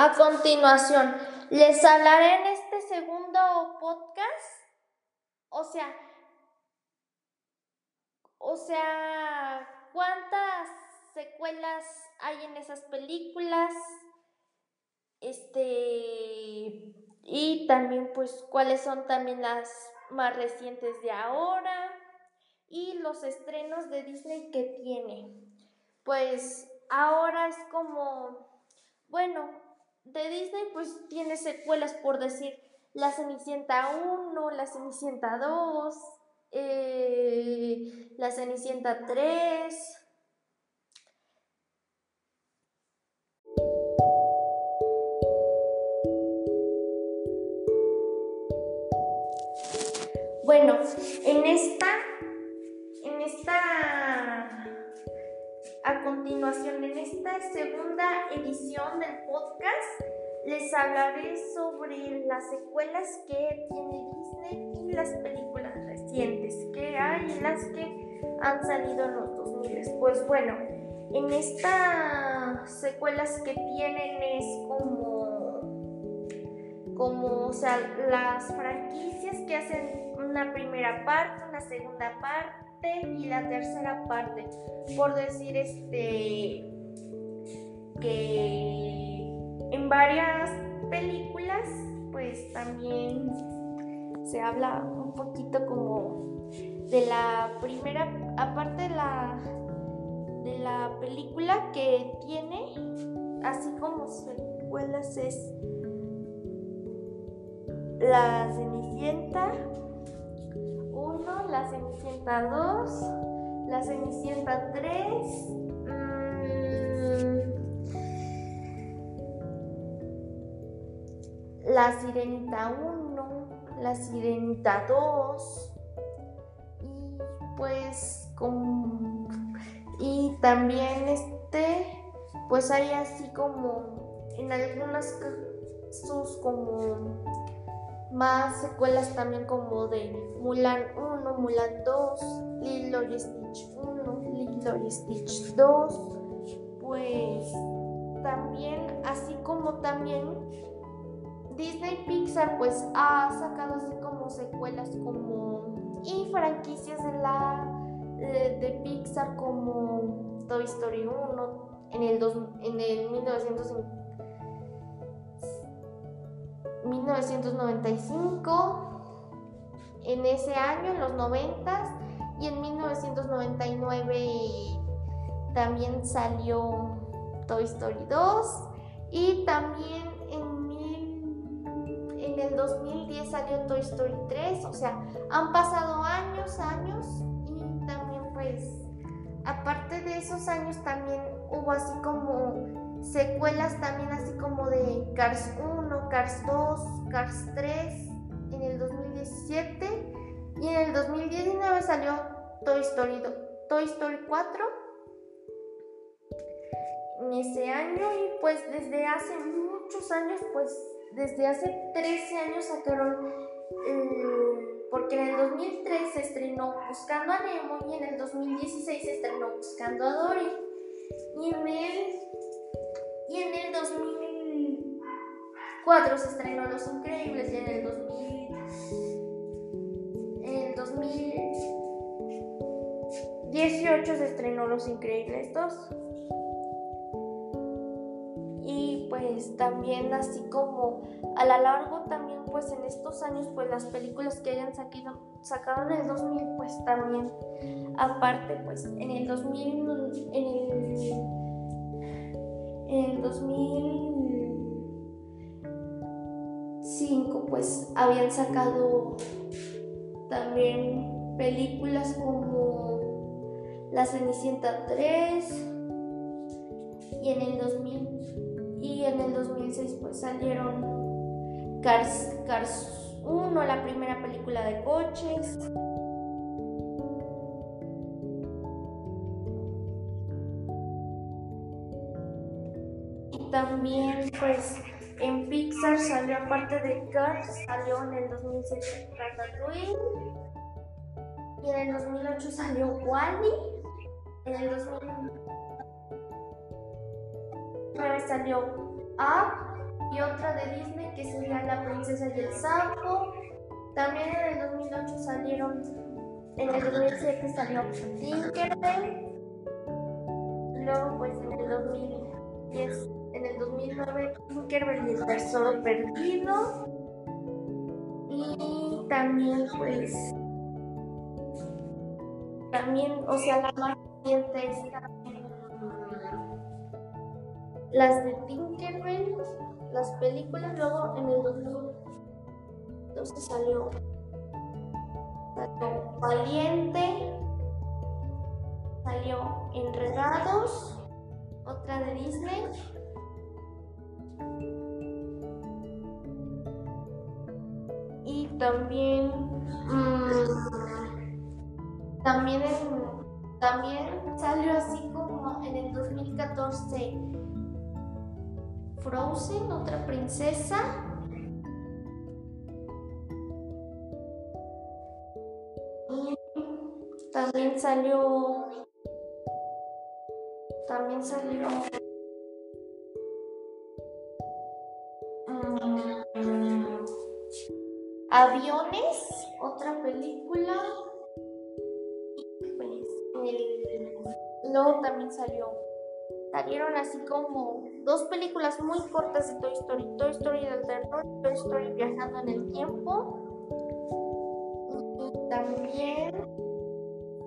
A continuación, les hablaré en este segundo podcast, o sea, o sea, cuántas secuelas hay en esas películas, este, y también pues cuáles son también las más recientes de ahora y los estrenos de Disney que tiene. Pues ahora es como, bueno, de Disney pues tiene secuelas por decir La Cenicienta 1, La Cenicienta 2, eh, La Cenicienta 3. Bueno, en esta, en esta, a continuación, en esta segunda edición del podcast, les hablaré sobre las secuelas que tiene Disney y las películas recientes que hay y las que han salido en los 2000. Pues bueno, en estas secuelas que tienen es como, como, o sea, las franquicias que hacen una primera parte, una segunda parte y la tercera parte. Por decir este que en varias películas pues también se habla un poquito como de la primera aparte de la de la película que tiene así como secuelas es la Cenicienta la Cenicienta 2, la Cenicienta 3, mm, la Sirenita 1, la Sirenita 2 y pues como y también este pues hay así como en algunas sus como más secuelas también como de Mulan 1, Mulan 2, Lilo y Stitch 1, Lilo y Stitch 2, pues también, así como también Disney Pixar pues ha sacado así como secuelas como y franquicias de la de, Pixar como Toy Story 1 en el, dos, en el 1950 1995, en ese año, en los 90 y en 1999 también salió Toy Story 2 y también en, en el 2010 salió Toy Story 3, o sea, han pasado años, años y también pues aparte de esos años también hubo así como secuelas también así como de Cars 1, Cars 2, Cars 3 en el 2017 y en el 2019 salió Toy Story, Toy Story 4 en ese año y pues desde hace muchos años, pues desde hace 13 años sacaron, eh, porque en el 2003 se estrenó Buscando a Nemo y en el 2016 se estrenó Buscando a Dory y en el en el 2004 se estrenó Los Increíbles y en el 2000 en el 2018 se estrenó Los Increíbles 2 y pues también así como a lo largo también pues en estos años pues las películas que hayan sacado, sacado en el 2000 pues también aparte pues en el 2000 en el en 2005 pues habían sacado también películas como La Cenicienta 3 y en el 2000 y en el 2006 pues salieron Cars, Cars 1, la primera película de coches. También pues en Pixar salió aparte de Cars, salió en el 2007 Ratatouille y en el 2008 salió Wally, en el 2009 salió Up y otra de Disney que sería La princesa y el sapo. También en el 2008 salieron, en el 2007 salió Tinkerbell. Luego pues en el 2010, en el 2009 Tinkerbell y el tesoro perdido. Y también pues también, o sea, la más reciente es las de Tinkerbell, las películas, luego en el 2012 salió, salió Valiente, salió Enredados, también, mmm, también, también salió así como en el 2014 Frozen, otra princesa. Y también salió. También salió. Um, aviones, otra película. Luego también salió salieron así como dos películas muy cortas de Toy Story, Toy Story del terror, Toy Story viajando en el tiempo. Y también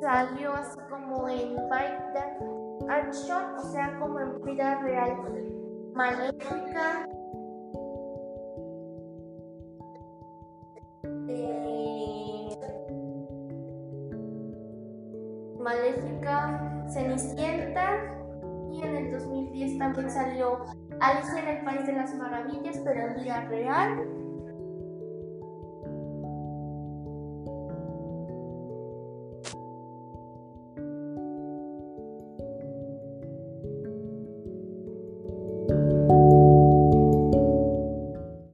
salió así como en Bike Action, o sea, como en vida real, Maléfica. Maléfica, Cenicienta y en el 2010 también salió Alicia en el País de las Maravillas, pero en vida real.